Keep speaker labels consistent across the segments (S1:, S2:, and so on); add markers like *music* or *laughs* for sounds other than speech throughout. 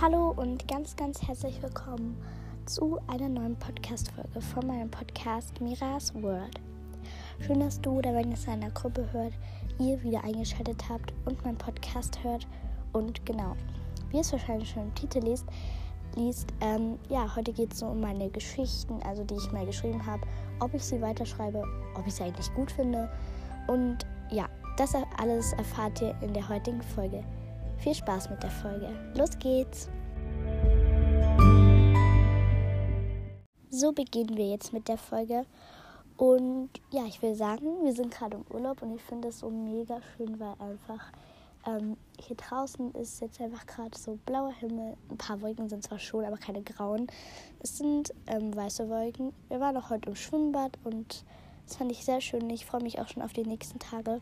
S1: Hallo und ganz, ganz herzlich willkommen zu einer neuen Podcast-Folge von meinem Podcast Miras World. Schön, dass du oder wenn es in einer Gruppe hört, ihr wieder eingeschaltet habt und meinen Podcast hört. Und genau, wie es wahrscheinlich schon im Titel liest, liest ähm, ja, heute geht es so um meine Geschichten, also die ich mal geschrieben habe, ob ich sie weiterschreibe, ob ich sie eigentlich gut finde. Und ja, das alles erfahrt ihr in der heutigen Folge. Viel Spaß mit der Folge. Los geht's! So beginnen wir jetzt mit der Folge. Und ja, ich will sagen, wir sind gerade im Urlaub und ich finde es so mega schön, weil einfach ähm, hier draußen ist jetzt einfach gerade so blauer Himmel. Ein paar Wolken sind zwar schon, aber keine grauen. Es sind ähm, weiße Wolken. Wir waren auch heute im Schwimmbad und das fand ich sehr schön. Ich freue mich auch schon auf die nächsten Tage.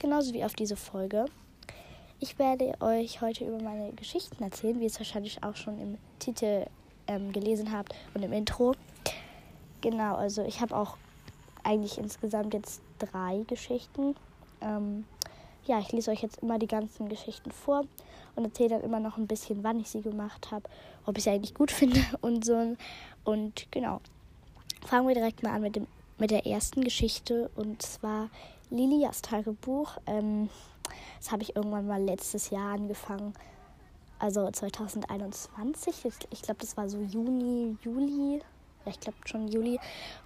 S1: Genauso wie auf diese Folge. Ich werde euch heute über meine Geschichten erzählen, wie ihr es wahrscheinlich auch schon im Titel ähm, gelesen habt und im Intro. Genau, also ich habe auch eigentlich insgesamt jetzt drei Geschichten. Ähm, ja, ich lese euch jetzt immer die ganzen Geschichten vor und erzähle dann immer noch ein bisschen, wann ich sie gemacht habe, ob ich sie eigentlich gut *laughs* finde und so. Und genau, fangen wir direkt mal an mit, dem, mit der ersten Geschichte und zwar Lilias Tagebuch. Ähm, das habe ich irgendwann mal letztes Jahr angefangen. Also 2021. Ich glaube, das war so Juni, Juli. Ja, ich glaube schon Juli.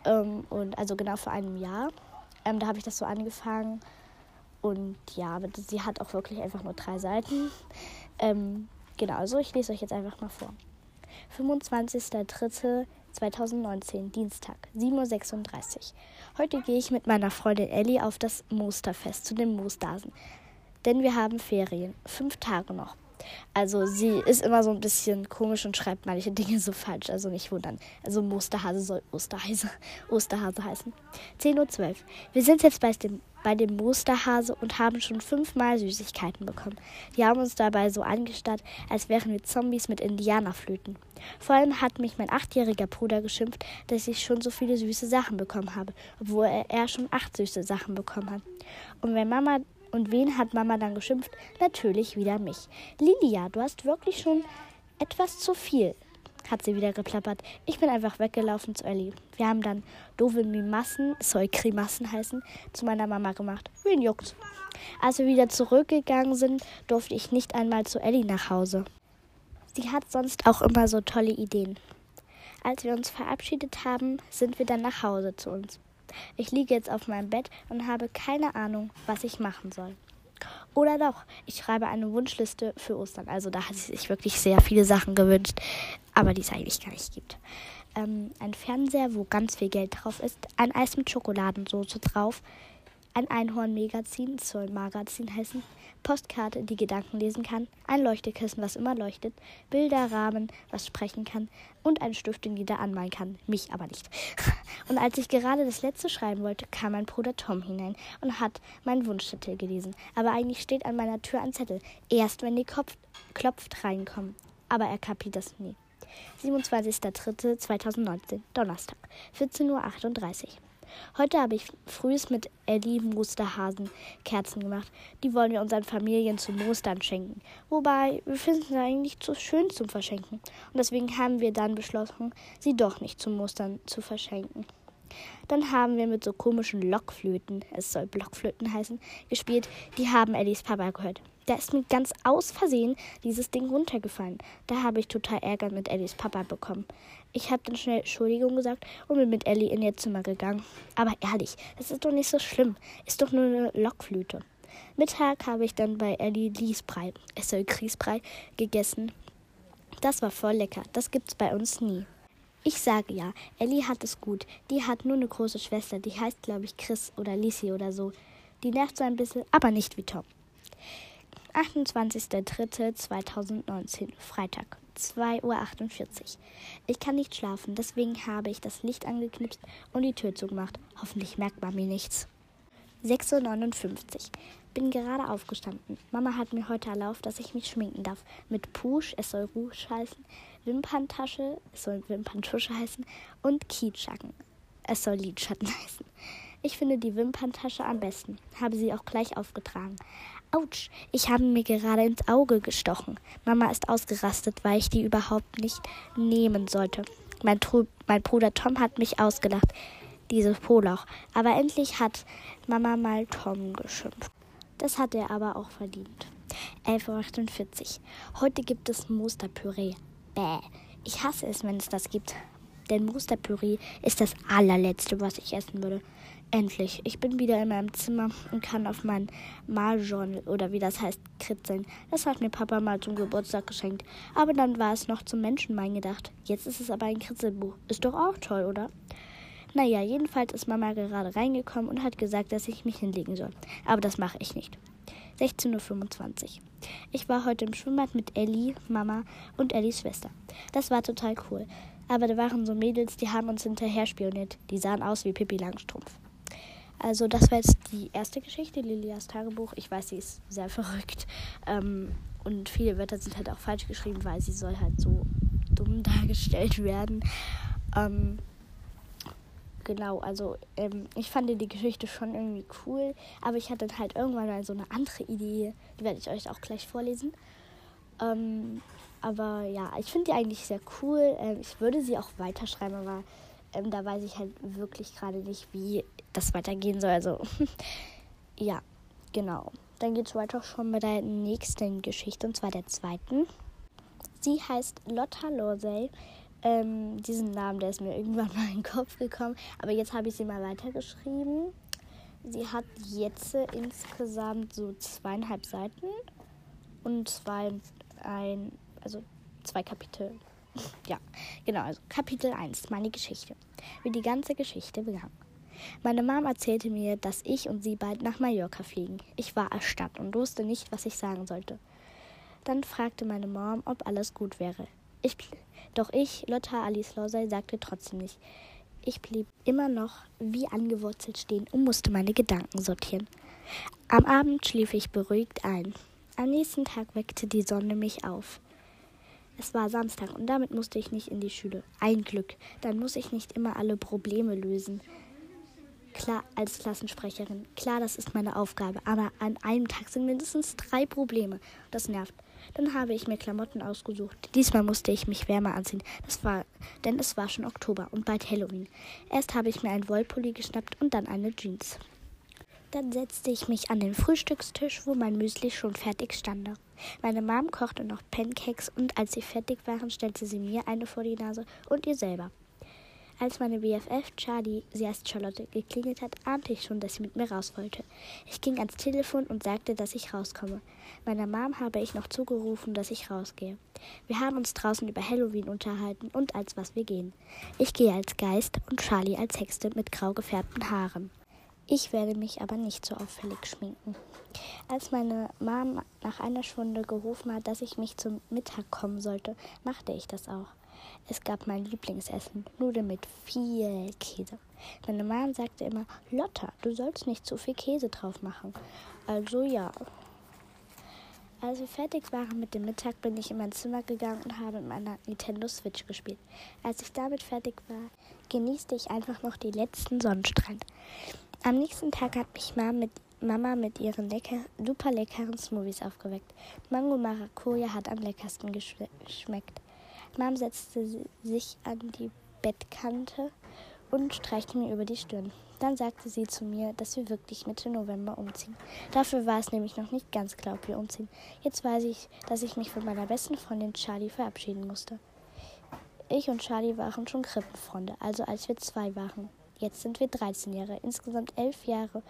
S1: Ähm, und also genau vor einem Jahr. Ähm, da habe ich das so angefangen. Und ja, sie hat auch wirklich einfach nur drei Seiten. Ähm, genau, also ich lese euch jetzt einfach mal vor. 25.03.2019, Dienstag, 7.36 Uhr. Heute gehe ich mit meiner Freundin Ellie auf das Moosterfest zu den Moosterhasen denn wir haben Ferien. Fünf Tage noch. Also sie ist immer so ein bisschen komisch und schreibt manche Dinge so falsch, also nicht wundern. Also Musterhase soll Osterhase, Osterhase heißen. 10.12 Uhr. Wir sind jetzt bei dem, bei dem Musterhase und haben schon fünfmal Süßigkeiten bekommen. Die haben uns dabei so angestarrt, als wären wir Zombies mit Indianerflöten. Vor allem hat mich mein achtjähriger Bruder geschimpft, dass ich schon so viele süße Sachen bekommen habe, obwohl er, er schon acht süße Sachen bekommen hat. Und wenn Mama und wen hat Mama dann geschimpft? Natürlich wieder mich. Lilia, du hast wirklich schon etwas zu viel, hat sie wieder geplappert. Ich bin einfach weggelaufen zu Ellie. Wir haben dann doofe Mimassen, soll Krimassen heißen, zu meiner Mama gemacht. Wen juckt's? Als wir wieder zurückgegangen sind, durfte ich nicht einmal zu Ellie nach Hause. Sie hat sonst auch immer so tolle Ideen. Als wir uns verabschiedet haben, sind wir dann nach Hause zu uns. Ich liege jetzt auf meinem Bett und habe keine Ahnung, was ich machen soll. Oder doch, ich schreibe eine Wunschliste für Ostern. Also da hat sie sich wirklich sehr viele Sachen gewünscht, aber die es eigentlich gar nicht gibt. Ähm, ein Fernseher, wo ganz viel Geld drauf ist, ein Eis mit Schokoladensauce drauf, ein Einhorn-Magazin, soll Magazin heißen, Postkarte, die Gedanken lesen kann, ein Leuchtekissen, was immer leuchtet, Bilderrahmen, was sprechen kann und ein Stift, den jeder anmalen kann, mich aber nicht. *laughs* Und als ich gerade das letzte schreiben wollte, kam mein Bruder Tom hinein und hat meinen Wunschzettel gelesen. Aber eigentlich steht an meiner Tür ein Zettel, erst wenn die Kopf klopft reinkommen. Aber er kapiert das nie. 27.03.2019, Donnerstag, 14.38 Uhr. Heute habe ich frühs mit Ellie Musterhasen-Kerzen gemacht. Die wollen wir unseren Familien zu Mustern schenken. Wobei, wir finden sie eigentlich zu schön zum Verschenken. Und deswegen haben wir dann beschlossen, sie doch nicht zu Mustern zu verschenken. Dann haben wir mit so komischen Lockflöten, es soll Blockflöten heißen, gespielt. Die haben Ellies Papa gehört. Da ist mir ganz aus Versehen dieses Ding runtergefallen. Da habe ich total Ärger mit Ellies Papa bekommen. Ich habe dann schnell Entschuldigung gesagt und bin mit Ellie in ihr Zimmer gegangen. Aber ehrlich, das ist doch nicht so schlimm. Ist doch nur eine Lockflöte. Mittag habe ich dann bei Ellie Liesbrei, es soll Grießbrei, gegessen. Das war voll lecker. Das gibt's bei uns nie. Ich sage ja, Ellie hat es gut. Die hat nur eine große Schwester, die heißt, glaube ich, Chris oder Lisi oder so. Die nervt so ein bisschen, aber nicht wie Tom. 28.03.2019, Freitag, 2.48 Uhr. Ich kann nicht schlafen, deswegen habe ich das Licht angeknipst und die Tür zugemacht. Hoffentlich merkt Mami nichts. 6.59 Uhr. Bin gerade aufgestanden. Mama hat mir heute erlaubt, dass ich mich schminken darf. Mit Push, es soll Rouge heißen, Wimperntasche, es soll Wimperntusche heißen und Kiedschatten, es soll Lidschatten *laughs* heißen. Ich finde die Wimperntasche am besten. Habe sie auch gleich aufgetragen. Autsch, ich habe mir gerade ins Auge gestochen. Mama ist ausgerastet, weil ich die überhaupt nicht nehmen sollte. Mein, Tru mein Bruder Tom hat mich ausgelacht, dieses Poloch. Aber endlich hat Mama mal Tom geschimpft. Das hat er aber auch verdient. 11.48 Uhr. Heute gibt es Musterpüree. Bäh. Ich hasse es, wenn es das gibt. Denn Musterpüree ist das allerletzte, was ich essen würde. Endlich. Ich bin wieder in meinem Zimmer und kann auf mein Marjournal oder wie das heißt, kritzeln. Das hat mir Papa mal zum Geburtstag geschenkt. Aber dann war es noch zum Menschenmein gedacht. Jetzt ist es aber ein Kritzelbuch. Ist doch auch toll, oder? Naja, jedenfalls ist Mama gerade reingekommen und hat gesagt, dass ich mich hinlegen soll. Aber das mache ich nicht. 16.25 Uhr. Ich war heute im Schwimmbad mit Ellie, Mama und Ellies Schwester. Das war total cool. Aber da waren so Mädels, die haben uns hinterher spioniert. Die sahen aus wie Pippi Langstrumpf. Also das war jetzt die erste Geschichte, Lilias Tagebuch. Ich weiß, sie ist sehr *laughs* verrückt. Ähm, und viele Wörter sind halt auch falsch geschrieben, weil sie soll halt so dumm *laughs* dargestellt werden. Ähm, genau, also ähm, ich fand die Geschichte schon irgendwie cool, aber ich hatte halt irgendwann mal so eine andere Idee, die werde ich euch auch gleich vorlesen. Ähm, aber ja, ich finde die eigentlich sehr cool. Ähm, ich würde sie auch weiterschreiben, aber ähm, da weiß ich halt wirklich gerade nicht, wie das weitergehen soll. Also *laughs* ja, genau. Dann geht es weiter schon mit der nächsten Geschichte, und zwar der zweiten. Sie heißt Lotta Lorsey. Ähm, diesen Namen, der ist mir irgendwann *laughs* mal in den Kopf gekommen. Aber jetzt habe ich sie mal weitergeschrieben. Sie hat jetzt insgesamt so zweieinhalb Seiten und zwei, ein, also zwei Kapitel ja, genau, also Kapitel 1, meine Geschichte. Wie die ganze Geschichte begann. Meine Mom erzählte mir, dass ich und sie bald nach Mallorca fliegen. Ich war erstarrt und wusste nicht, was ich sagen sollte. Dann fragte meine Mom, ob alles gut wäre. Ich, doch ich, Lotta Alice Lorsey, sagte trotzdem nicht. Ich blieb immer noch wie angewurzelt stehen und musste meine Gedanken sortieren. Am Abend schlief ich beruhigt ein. Am nächsten Tag weckte die Sonne mich auf. Es war Samstag und damit musste ich nicht in die Schule. Ein Glück. Dann muss ich nicht immer alle Probleme lösen. Klar, als Klassensprecherin. Klar, das ist meine Aufgabe. Aber an einem Tag sind mindestens drei Probleme. Das nervt. Dann habe ich mir Klamotten ausgesucht. Diesmal musste ich mich wärmer anziehen. Das war, denn es war schon Oktober und bald Halloween. Erst habe ich mir einen Wollpulli geschnappt und dann eine Jeans. Dann setzte ich mich an den Frühstückstisch, wo mein Müsli schon fertig stand. Meine Mom kochte noch Pancakes und als sie fertig waren, stellte sie mir eine vor die Nase und ihr selber. Als meine BFF Charlie, sie heißt Charlotte, geklingelt hat, ahnte ich schon, dass sie mit mir raus wollte. Ich ging ans Telefon und sagte, dass ich rauskomme. Meiner Mom habe ich noch zugerufen, dass ich rausgehe. Wir haben uns draußen über Halloween unterhalten und als was wir gehen. Ich gehe als Geist und Charlie als Hexe mit grau gefärbten Haaren. Ich werde mich aber nicht so auffällig schminken. Als meine Mom nach einer Stunde gerufen hat, dass ich mich zum Mittag kommen sollte, machte ich das auch. Es gab mein Lieblingsessen, Nudeln mit viel Käse. Meine Mom sagte immer, Lotta, du sollst nicht zu viel Käse drauf machen. Also ja. Als wir fertig waren mit dem Mittag, bin ich in mein Zimmer gegangen und habe mit meiner Nintendo Switch gespielt. Als ich damit fertig war, genießte ich einfach noch die letzten Sonnenstrahlen. Am nächsten Tag hat mich Mama mit, Mama mit ihren lecker, super leckeren Smoothies aufgeweckt. Mango Maracuja hat am leckersten geschmeckt. Mom setzte sich an die Bettkante und streichte mir über die Stirn. Dann sagte sie zu mir, dass wir wirklich Mitte November umziehen. Dafür war es nämlich noch nicht ganz klar, ob wir umziehen. Jetzt weiß ich, dass ich mich von meiner besten Freundin Charlie verabschieden musste. Ich und Charlie waren schon Krippenfreunde, also als wir zwei waren. Jetzt sind wir 13 Jahre, insgesamt 11 Jahre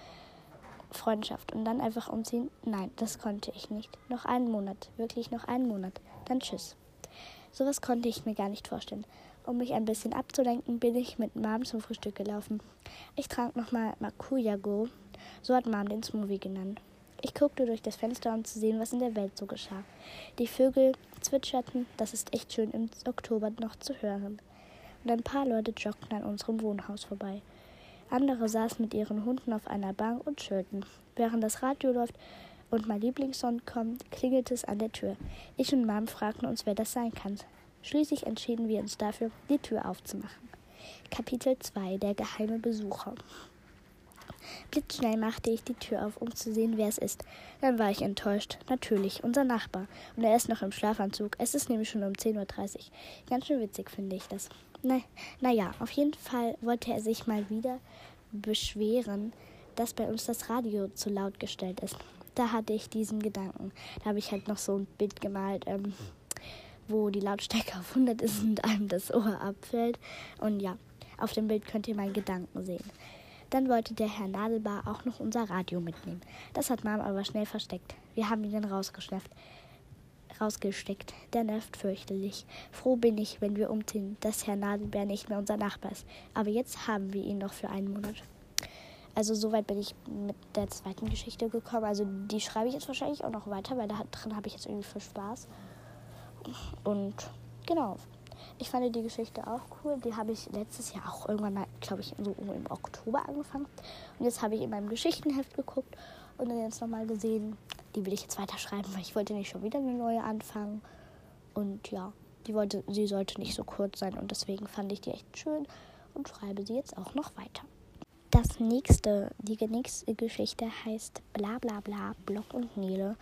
S1: Freundschaft und dann einfach umziehen? Nein, das konnte ich nicht. Noch einen Monat, wirklich noch einen Monat. Dann tschüss. Sowas konnte ich mir gar nicht vorstellen. Um mich ein bisschen abzulenken, bin ich mit Mom zum Frühstück gelaufen. Ich trank nochmal Makuyago, so hat Mom den Smoothie genannt. Ich guckte durch das Fenster, um zu sehen, was in der Welt so geschah. Die Vögel zwitscherten, das ist echt schön im Oktober noch zu hören und ein paar Leute joggten an unserem Wohnhaus vorbei. Andere saßen mit ihren Hunden auf einer Bank und chillten. Während das Radio läuft und mein Lieblingssong kommt, klingelt es an der Tür. Ich und Mom fragten uns, wer das sein kann. Schließlich entschieden wir uns dafür, die Tür aufzumachen. Kapitel 2 Der geheime Besucher Blitzschnell machte ich die Tür auf, um zu sehen, wer es ist. Dann war ich enttäuscht. Natürlich, unser Nachbar. Und er ist noch im Schlafanzug. Es ist nämlich schon um 10.30 Uhr. Ganz schön witzig finde ich das. Na, naja, auf jeden Fall wollte er sich mal wieder beschweren, dass bei uns das Radio zu laut gestellt ist. Da hatte ich diesen Gedanken. Da habe ich halt noch so ein Bild gemalt, ähm, wo die Lautstärke *laughs* auf 100 ist und einem das Ohr abfällt. Und ja, auf dem Bild könnt ihr meinen Gedanken sehen. Dann wollte der Herr Nadelbar auch noch unser Radio mitnehmen. Das hat Mom aber schnell versteckt. Wir haben ihn dann rausgeschnappt rausgesteckt. Der nervt fürchterlich. Froh bin ich, wenn wir umziehen, dass Herr Nadelbär nicht mehr unser Nachbar ist. Aber jetzt haben wir ihn noch für einen Monat. Also soweit bin ich mit der zweiten Geschichte gekommen. Also die schreibe ich jetzt wahrscheinlich auch noch weiter, weil da drin habe ich jetzt irgendwie viel Spaß. Und genau. Ich fand die Geschichte auch cool. Die habe ich letztes Jahr auch irgendwann mal, glaube ich, so im Oktober angefangen. Und jetzt habe ich in meinem Geschichtenheft geguckt und dann jetzt nochmal gesehen, die will ich jetzt weiterschreiben, weil ich wollte nicht schon wieder eine neue anfangen. Und ja, die wollte, sie sollte nicht so kurz sein und deswegen fand ich die echt schön und schreibe sie jetzt auch noch weiter. Das nächste, die nächste Geschichte heißt Bla bla bla, Block und Nele.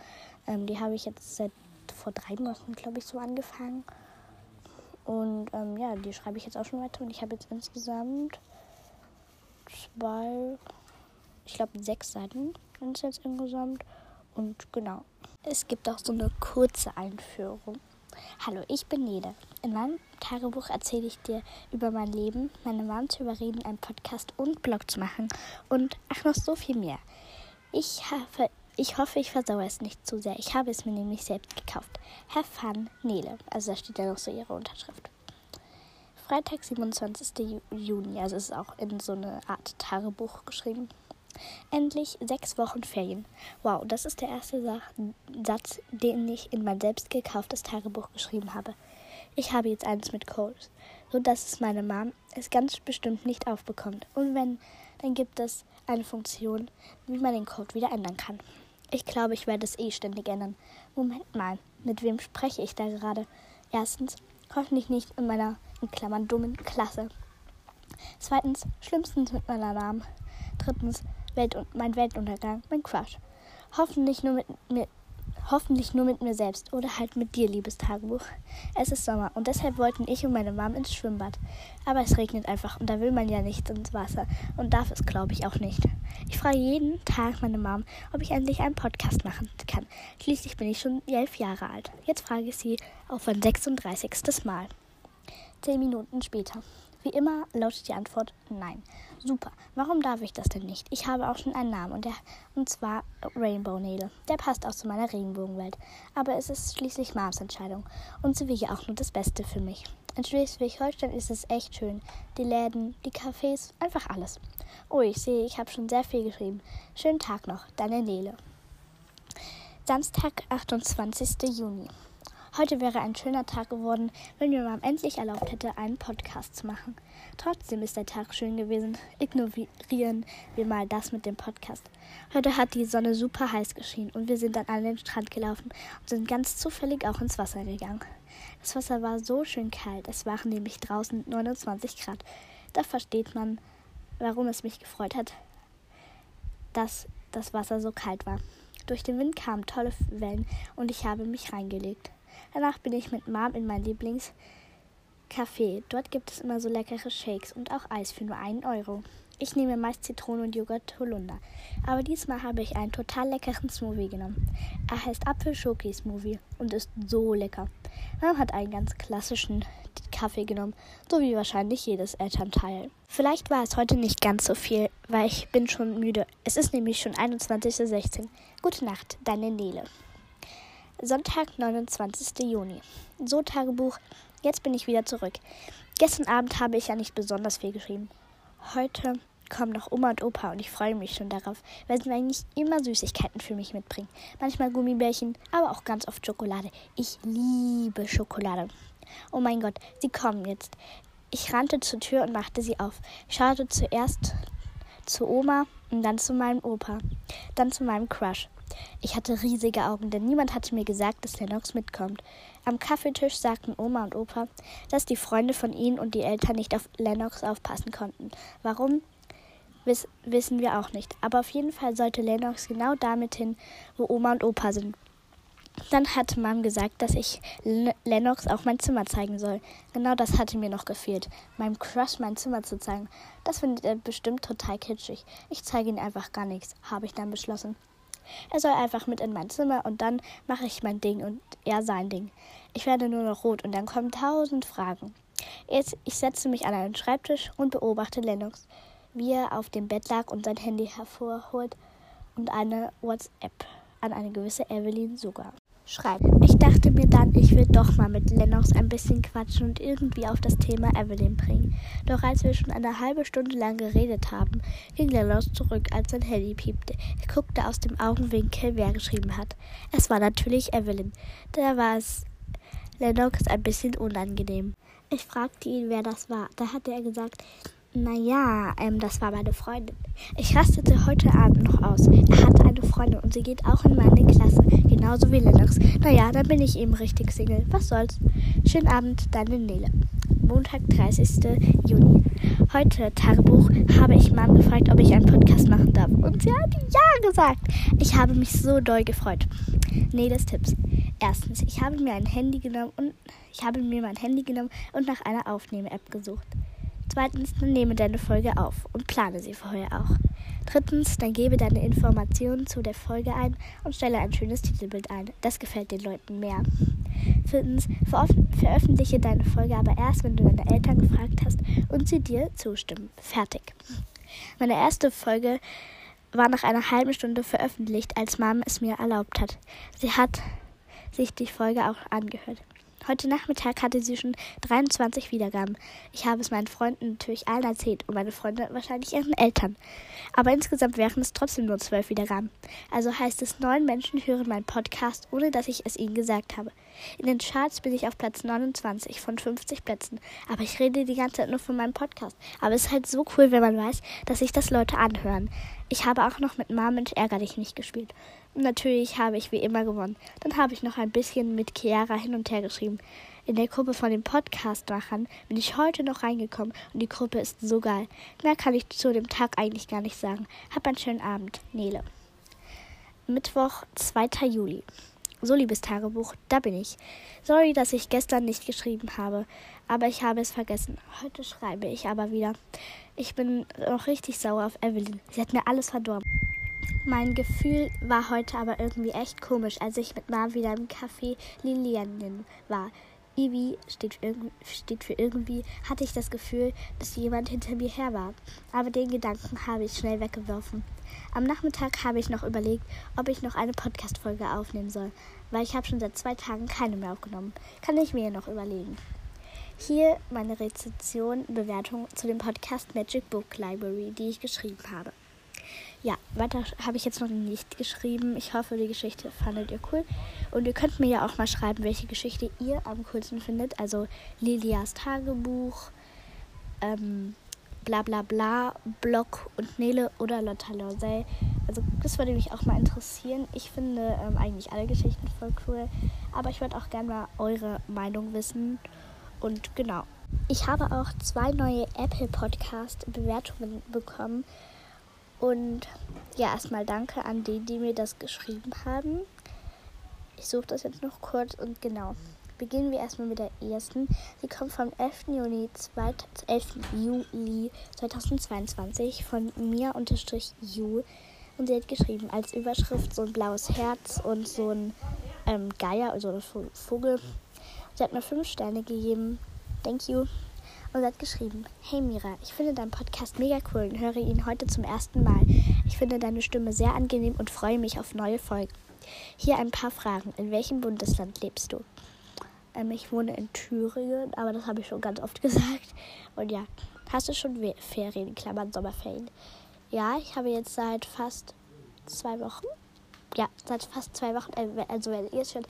S1: Ähm, die habe ich jetzt seit vor drei Monaten, glaube ich, so angefangen. Und ähm, ja, die schreibe ich jetzt auch schon weiter und ich habe jetzt insgesamt zwei, ich glaube sechs Seiten sind es jetzt insgesamt. Und genau, es gibt auch so eine kurze Einführung. Hallo, ich bin Nede. In meinem Tagebuch erzähle ich dir über mein Leben, meine Mom zu überreden, einen Podcast und Blog zu machen und ach noch so viel mehr. Ich hoffe, ich hoffe, ich versauere es nicht zu sehr. Ich habe es mir nämlich selbst gekauft. Herr Fan Nele. Also da steht ja noch so ihre Unterschrift. Freitag, 27. Juni. Also es ist auch in so eine Art Tagebuch geschrieben. Endlich sechs Wochen Ferien. Wow, das ist der erste Satz, den ich in mein selbst gekauftes Tagebuch geschrieben habe. Ich habe jetzt eins mit Codes, so dass es meine Mom es ganz bestimmt nicht aufbekommt. Und wenn, dann gibt es eine Funktion, wie man den Code wieder ändern kann. Ich glaube, ich werde es eh ständig ändern. Moment mal, mit wem spreche ich da gerade? Erstens, hoffentlich nicht in meiner, in Klammern, dummen Klasse. Zweitens, schlimmstens mit meiner Namen. Drittens, Welt mein Weltuntergang, mein Crush. Hoffentlich nur mit mir. Hoffentlich nur mit mir selbst oder halt mit dir, liebes Tagebuch. Es ist Sommer und deshalb wollten ich und meine Mom ins Schwimmbad. Aber es regnet einfach und da will man ja nicht ins Wasser und darf es, glaube ich, auch nicht. Ich frage jeden Tag meine Mom, ob ich endlich einen Podcast machen kann. Schließlich bin ich schon elf Jahre alt. Jetzt frage ich sie auf ein 36. Mal. Zehn Minuten später. Wie immer lautet die Antwort nein. Super. Warum darf ich das denn nicht? Ich habe auch schon einen Namen und, der, und zwar Rainbow Nail. Der passt auch zu meiner Regenbogenwelt. Aber es ist schließlich Mams Entscheidung und sie will ja auch nur das Beste für mich. In Schleswig-Holstein ist es echt schön. Die Läden, die Cafés, einfach alles. Oh, ich sehe, ich habe schon sehr viel geschrieben. Schönen Tag noch, deine Nele. Samstag, 28. Juni. Heute wäre ein schöner Tag geworden, wenn mir Mom endlich erlaubt hätte, einen Podcast zu machen. Trotzdem ist der Tag schön gewesen. Ignorieren wir mal das mit dem Podcast. Heute hat die Sonne super heiß geschienen und wir sind dann an den Strand gelaufen und sind ganz zufällig auch ins Wasser gegangen. Das Wasser war so schön kalt, es waren nämlich draußen 29 Grad. Da versteht man, warum es mich gefreut hat, dass das Wasser so kalt war. Durch den Wind kamen tolle Wellen und ich habe mich reingelegt. Danach bin ich mit Mom in mein Lieblingscafé. Dort gibt es immer so leckere Shakes und auch Eis für nur einen Euro. Ich nehme meist Zitrone und Joghurt Holunder. Aber diesmal habe ich einen total leckeren Smoothie genommen. Er heißt Apfel-Schoki-Smoothie und ist so lecker. Mom hat einen ganz klassischen Kaffee genommen, so wie wahrscheinlich jedes Elternteil. Vielleicht war es heute nicht ganz so viel, weil ich bin schon müde. Es ist nämlich schon 21.16 Uhr. Gute Nacht, deine Nele. Sonntag, 29. Juni. So Tagebuch. Jetzt bin ich wieder zurück. Gestern Abend habe ich ja nicht besonders viel geschrieben. Heute kommen noch Oma und Opa und ich freue mich schon darauf, weil sie eigentlich immer Süßigkeiten für mich mitbringen. Manchmal Gummibärchen, aber auch ganz oft Schokolade. Ich liebe Schokolade. Oh mein Gott, sie kommen jetzt. Ich rannte zur Tür und machte sie auf. Schaute zuerst zu Oma und dann zu meinem Opa, dann zu meinem Crush. Ich hatte riesige Augen, denn niemand hatte mir gesagt, dass Lennox mitkommt. Am Kaffeetisch sagten Oma und Opa, dass die Freunde von ihnen und die Eltern nicht auf Lennox aufpassen konnten. Warum? Wiss, wissen wir auch nicht. Aber auf jeden Fall sollte Lennox genau damit hin, wo Oma und Opa sind. Dann hat Mom gesagt, dass ich Lennox auch mein Zimmer zeigen soll. Genau das hatte mir noch gefehlt, meinem Crush mein Zimmer zu zeigen. Das findet er bestimmt total kitschig. Ich zeige ihm einfach gar nichts, habe ich dann beschlossen. Er soll einfach mit in mein Zimmer und dann mache ich mein Ding und er sein Ding. Ich werde nur noch rot und dann kommen tausend Fragen. Jetzt, ich setze mich an einen Schreibtisch und beobachte Lennox, wie er auf dem Bett lag und sein Handy hervorholt und eine WhatsApp an eine gewisse Evelyn sogar schreibt. Ich dachte mir dann, ich will doch mal mit Lennox ein bisschen quatschen und irgendwie auf das Thema Evelyn bringen. Doch als wir schon eine halbe Stunde lang geredet haben, ging Lennox zurück, als sein Handy piepte. Er guckte aus dem Augenwinkel, wer geschrieben hat. Es war natürlich Evelyn. Da war es Lennox ein bisschen unangenehm. Ich fragte ihn, wer das war. Da hatte er gesagt, naja, ähm, das war meine Freundin. Ich rastete heute Abend noch aus. Er hatte eine Freundin und sie geht auch in meine Klasse, genauso wie Lennox. Naja, dann bin ich eben richtig Single. Was soll's? Schönen Abend, deine Nele. Montag, 30. Juni. Heute, Tagebuch, habe ich Mom gefragt, ob ich einen Podcast machen darf. Und sie hat ja gesagt. Ich habe mich so doll gefreut. Neles Tipps. Erstens, ich habe mir ein Handy genommen und ich habe mir mein Handy genommen und nach einer Aufnahme-App gesucht. Zweitens, dann nehme deine Folge auf und plane sie vorher auch. Drittens, dann gebe deine Informationen zu der Folge ein und stelle ein schönes Titelbild ein. Das gefällt den Leuten mehr. Viertens, veröffentliche deine Folge aber erst, wenn du deine Eltern gefragt hast und sie dir zustimmen. Fertig. Meine erste Folge war nach einer halben Stunde veröffentlicht, als Mom es mir erlaubt hat. Sie hat sich die Folge auch angehört. Heute Nachmittag hatte sie schon 23 Wiedergaben. Ich habe es meinen Freunden natürlich allen erzählt und meine Freunde wahrscheinlich ihren Eltern. Aber insgesamt wären es trotzdem nur 12 Wiedergaben. Also heißt es, neun Menschen hören meinen Podcast, ohne dass ich es ihnen gesagt habe. In den Charts bin ich auf Platz 29 von 50 Plätzen. Aber ich rede die ganze Zeit nur von meinem Podcast. Aber es ist halt so cool, wenn man weiß, dass sich das Leute anhören. Ich habe auch noch mit Mom und Ärger nicht gespielt. Und natürlich habe ich wie immer gewonnen. Dann habe ich noch ein bisschen mit Chiara hin und her geschrieben. In der Gruppe von den Podcast-Machern bin ich heute noch reingekommen und die Gruppe ist so geil. Mehr kann ich zu dem Tag eigentlich gar nicht sagen. Hab einen schönen Abend, Nele. Mittwoch, 2. Juli. So, liebes Tagebuch, da bin ich. Sorry, dass ich gestern nicht geschrieben habe, aber ich habe es vergessen. Heute schreibe ich aber wieder. Ich bin noch richtig sauer auf Evelyn. Sie hat mir alles verdorben. Mein Gefühl war heute aber irgendwie echt komisch, als ich mit Mom wieder im Café Lilianen war. Ivi steht für, steht für irgendwie, hatte ich das Gefühl, dass jemand hinter mir her war. Aber den Gedanken habe ich schnell weggeworfen. Am Nachmittag habe ich noch überlegt, ob ich noch eine Podcast-Folge aufnehmen soll, weil ich habe schon seit zwei Tagen keine mehr aufgenommen. Kann ich mir noch überlegen. Hier meine Rezension, Bewertung zu dem Podcast Magic Book Library, die ich geschrieben habe. Ja, weiter habe ich jetzt noch nicht geschrieben. Ich hoffe, die Geschichte fandet ihr cool. Und ihr könnt mir ja auch mal schreiben, welche Geschichte ihr am coolsten findet. Also Lilias Tagebuch, ähm, bla bla bla, Block und Nele oder Lotta Lorsey. Also das würde mich auch mal interessieren. Ich finde ähm, eigentlich alle Geschichten voll cool. Aber ich würde auch gerne mal eure Meinung wissen. Und genau. Ich habe auch zwei neue Apple Podcast Bewertungen bekommen. Und ja, erstmal danke an die, die mir das geschrieben haben. Ich suche das jetzt noch kurz und genau. Beginnen wir erstmal mit der ersten. Sie kommt vom 11. Juni, 2, 11. Juli 2022 von mir unterstrich Ju. Und sie hat geschrieben als Überschrift so ein blaues Herz und so ein ähm, Geier, also ein Vogel. Sie hat mir fünf Sterne gegeben. Thank you und hat geschrieben: Hey Mira, ich finde deinen Podcast mega cool und höre ihn heute zum ersten Mal. Ich finde deine Stimme sehr angenehm und freue mich auf neue Folgen. Hier ein paar Fragen. In welchem Bundesland lebst du? Ähm, ich wohne in Thüringen, aber das habe ich schon ganz oft *laughs* gesagt. Und ja, hast du schon Ferien, Klammern Sommerferien? Ja, ich habe jetzt seit fast zwei Wochen, ja, seit fast zwei Wochen, äh, also jetzt schon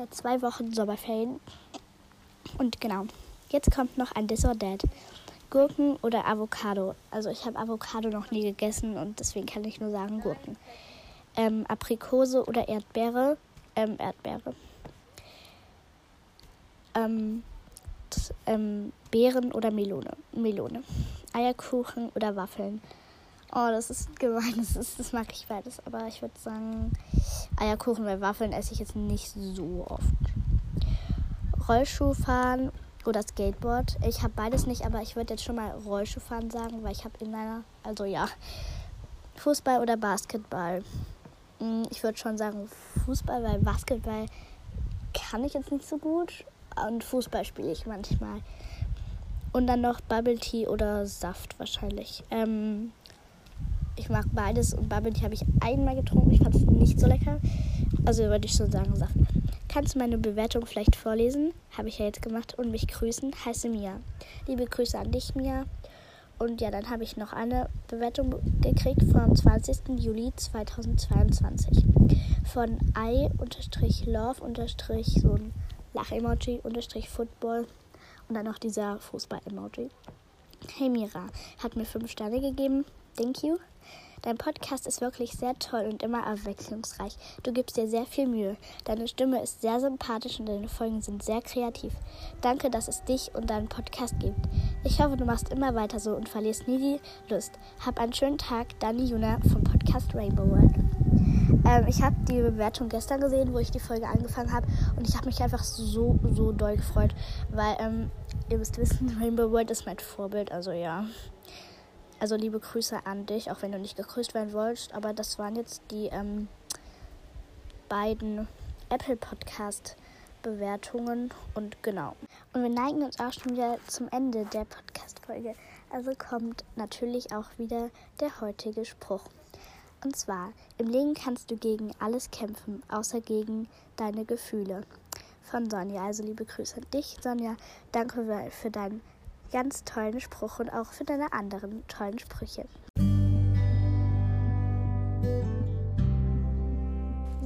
S1: seit zwei Wochen Sommerferien. Und genau. Jetzt kommt noch ein Dessert. Gurken oder Avocado. Also ich habe Avocado noch nie gegessen und deswegen kann ich nur sagen Gurken. Ähm, Aprikose oder Erdbeere. Ähm, Erdbeere. Ähm, ähm, Beeren oder Melone. Melone. Eierkuchen oder Waffeln. Oh, das ist gemein. *laughs* Das, ist, das mag ich beides. Aber ich würde sagen, Eierkuchen, weil Waffeln esse ich jetzt nicht so oft. Rollschuh fahren oder Skateboard. Ich habe beides nicht, aber ich würde jetzt schon mal Rollschuh fahren sagen, weil ich habe in meiner, also ja, Fußball oder Basketball. Hm, ich würde schon sagen Fußball, weil Basketball kann ich jetzt nicht so gut und Fußball spiele ich manchmal. Und dann noch Bubble Tea oder Saft wahrscheinlich. Ähm, ich mag beides und Bubble Tea habe ich einmal getrunken. Ich fand es nicht so lecker. Also würde ich schon sagen Saft. Kannst du meine Bewertung vielleicht vorlesen? Habe ich ja jetzt gemacht. Und mich grüßen. Heiße Mia. Liebe Grüße an dich, Mia. Und ja, dann habe ich noch eine Bewertung gekriegt vom 20. Juli 2022. Von i-love- so ein Lach-Emoji unterstrich Football und dann noch dieser Fußball-Emoji. Hey Mira, hat mir fünf Sterne gegeben. Thank you. Dein Podcast ist wirklich sehr toll und immer abwechslungsreich. Du gibst dir sehr viel Mühe. Deine Stimme ist sehr sympathisch und deine Folgen sind sehr kreativ. Danke, dass es dich und deinen Podcast gibt. Ich hoffe, du machst immer weiter so und verlierst nie die Lust. Hab einen schönen Tag, Dani Juna vom Podcast Rainbow World. Ähm, ich habe die Bewertung gestern gesehen, wo ich die Folge angefangen habe und ich habe mich einfach so, so doll gefreut, weil ähm, ihr müsst wissen, *laughs* Rainbow World ist mein Vorbild, also ja. Also liebe Grüße an dich, auch wenn du nicht gegrüßt werden wolltest. Aber das waren jetzt die ähm, beiden Apple Podcast Bewertungen und genau. Und wir neigen uns auch schon wieder zum Ende der Podcast-Folge. Also kommt natürlich auch wieder der heutige Spruch. Und zwar, im Leben kannst du gegen alles kämpfen, außer gegen deine Gefühle. Von Sonja. Also liebe Grüße an dich, Sonja. Danke für deinen ganz tollen Spruch und auch für deine anderen tollen Sprüche.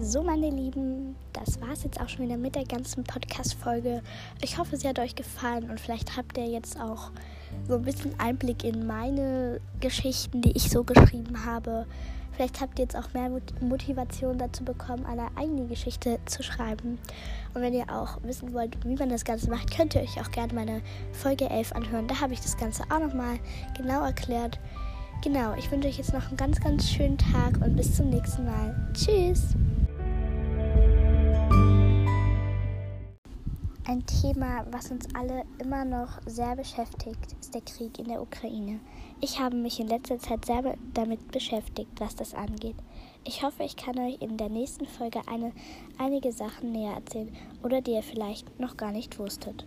S1: So, meine Lieben, das war es jetzt auch schon wieder mit der ganzen Podcast-Folge. Ich hoffe, sie hat euch gefallen und vielleicht habt ihr jetzt auch so ein bisschen Einblick in meine Geschichten, die ich so geschrieben habe. Vielleicht habt ihr jetzt auch mehr Motivation dazu bekommen, eine eigene Geschichte zu schreiben. Und wenn ihr auch wissen wollt, wie man das Ganze macht, könnt ihr euch auch gerne meine Folge 11 anhören. Da habe ich das Ganze auch nochmal genau erklärt. Genau, ich wünsche euch jetzt noch einen ganz, ganz schönen Tag und bis zum nächsten Mal. Tschüss! Ein Thema, was uns alle immer noch sehr beschäftigt, ist der Krieg in der Ukraine. Ich habe mich in letzter Zeit sehr damit beschäftigt, was das angeht. Ich hoffe, ich kann euch in der nächsten Folge eine, einige Sachen näher erzählen oder die ihr vielleicht noch gar nicht wusstet.